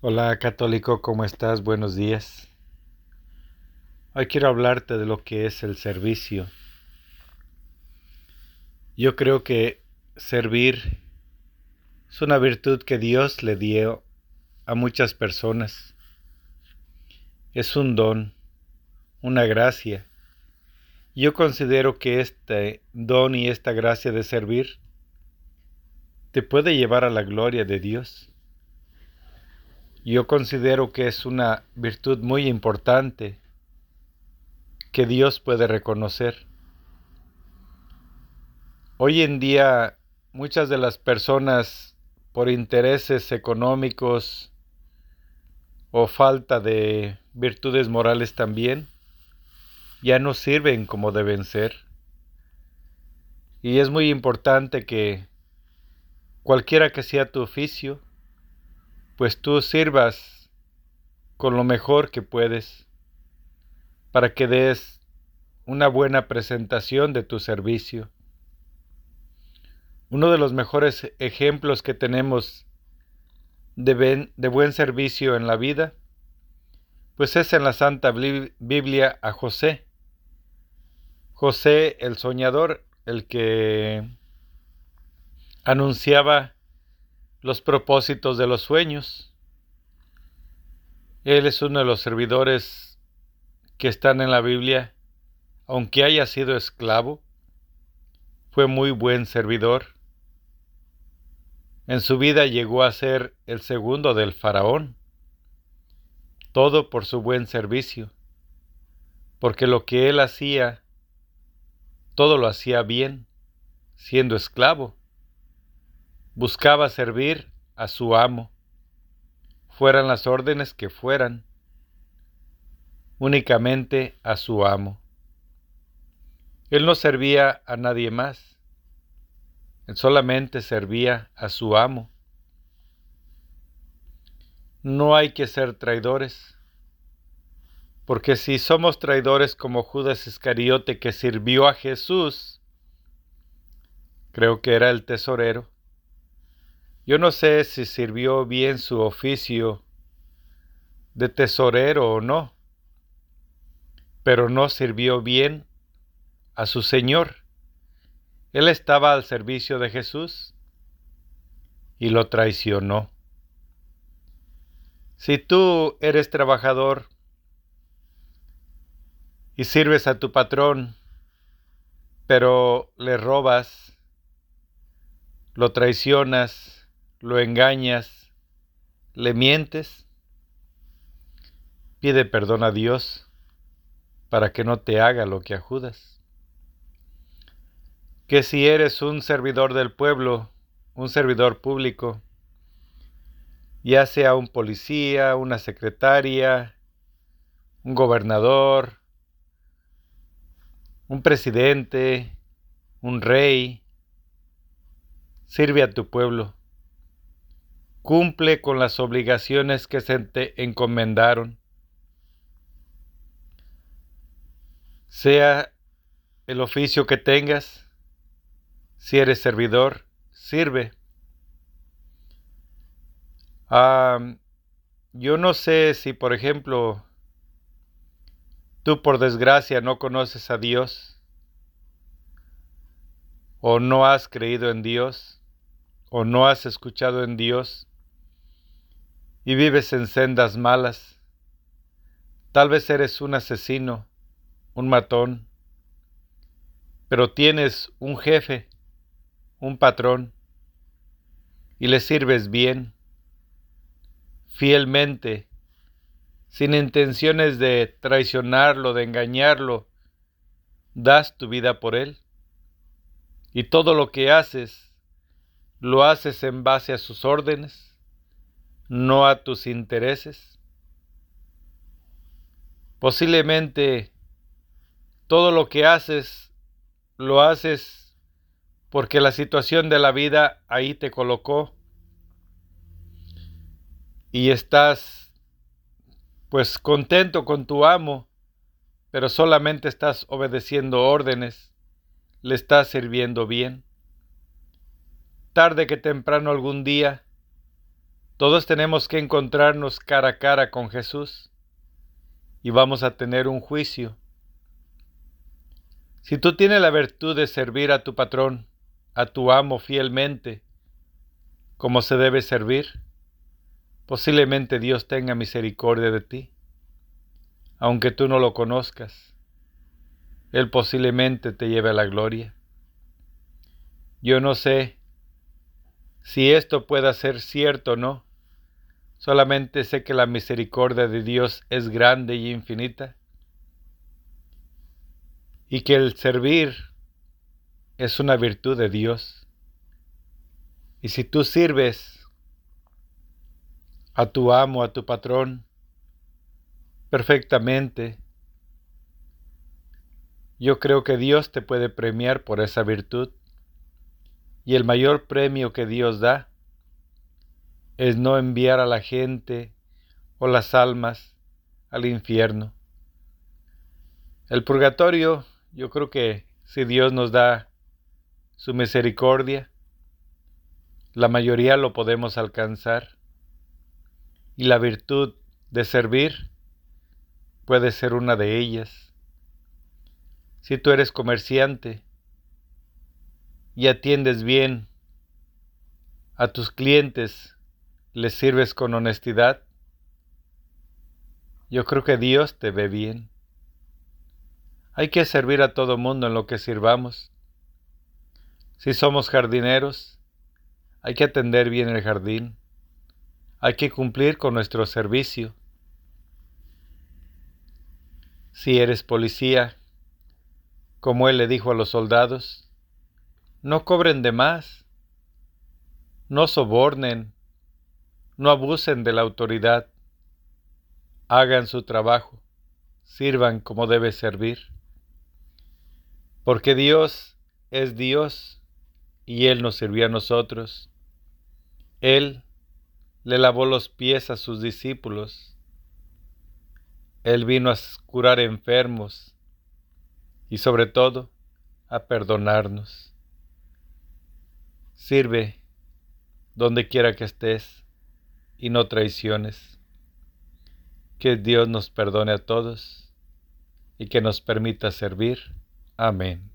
Hola católico, ¿cómo estás? Buenos días. Hoy quiero hablarte de lo que es el servicio. Yo creo que servir es una virtud que Dios le dio a muchas personas. Es un don, una gracia. Yo considero que este don y esta gracia de servir te puede llevar a la gloria de Dios. Yo considero que es una virtud muy importante que Dios puede reconocer. Hoy en día muchas de las personas por intereses económicos o falta de virtudes morales también ya no sirven como deben ser. Y es muy importante que cualquiera que sea tu oficio, pues tú sirvas con lo mejor que puedes para que des una buena presentación de tu servicio. Uno de los mejores ejemplos que tenemos de, de, buen servicio en la vida, pues es en la Santa Biblia a José. José el soñador, el que anunciaba los propósitos de los sueños. Él es uno de los servidores que están en la Biblia, aunque haya sido esclavo, fue muy buen servidor. En su vida llegó a ser el segundo del faraón, todo por su buen servicio, porque lo que él hacía, todo lo hacía bien, siendo esclavo buscaba servir a su amo, fueran las órdenes que fueran, únicamente a su amo. Él no servía a nadie más, él solamente servía a su amo. No hay que ser traidores, porque si somos traidores como Judas Iscariote que sirvió a Jesús, creo que era el tesorero, yo no sé si sirvió bien su oficio de tesorero o no, pero no sirvió bien a su Señor. Él estaba al servicio de Jesús y lo traicionó. Si tú eres trabajador y sirves a tu patrón, pero le robas, lo traicionas, lo engañas, le mientes, pide perdón a Dios para que no te haga lo que ajudas. Que si eres un servidor del pueblo, un servidor público, ya sea un policía, una secretaria, un gobernador, un presidente, un rey, sirve a tu pueblo cumple con las obligaciones que se te encomendaron. Sea el oficio que tengas, si eres servidor, sirve. yo no sé si, por ejemplo, tú por desgracia no conoces a Dios, o no has creído en Dios, o no has escuchado en Dios, y vives en sendas malas. Tal vez eres un asesino, un matón, pero tienes un jefe, un patrón, y le sirves bien, fielmente, sin intenciones de traicionarlo, de engañarlo, das tu vida por él. Y todo lo que haces, lo haces en base a sus órdenes no a tus intereses. Posiblemente todo lo que haces lo haces porque la situación de la vida ahí te colocó y estás pues contento con tu amo, pero solamente estás obedeciendo órdenes, le estás sirviendo bien. Tarde que temprano algún día Todos tenemos que encontrarnos cara a cara con Jesús y vamos a tener un juicio. Si tú tienes la virtud de servir a tu patrón, a tu amo fielmente, como se debe servir, posiblemente Dios tenga misericordia de ti, aunque tú no lo conozcas. Él posiblemente te lleve a la gloria. Yo no sé si esto pueda ser cierto o no, solamente sé que la misericordia de Dios es grande y infinita, y que el servir es una virtud de Dios. Y si tú sirves a tu amo, a tu patrón, perfectamente, yo creo que Dios te puede premiar por esa virtud. Y el mayor premio que Dios da es no enviar a la gente o las almas al infierno. El purgatorio, yo creo que si Dios nos da su misericordia, la mayoría lo podemos alcanzar. Y la virtud de servir puede ser una de ellas. Si tú eres comerciante y atiendes bien a tus clientes, les sirves con honestidad, yo creo que Dios te ve bien. Hay que servir a todo mundo en lo que sirvamos. Si somos jardineros, hay que atender bien el jardín. Hay que cumplir con nuestro servicio. Si eres policía, como él le dijo a los soldados, no cobren de más, no sobornen, no abusen de la autoridad, hagan su trabajo, sirvan como debe servir, porque Dios es Dios y Él nos sirvió a nosotros. Él le lavó los pies a sus discípulos. Él vino a curar enfermos y sobre todo a perdonarnos. Sirve donde quiera que estés y no traiciones. Que Dios nos perdone a todos y que nos permita servir. Amén.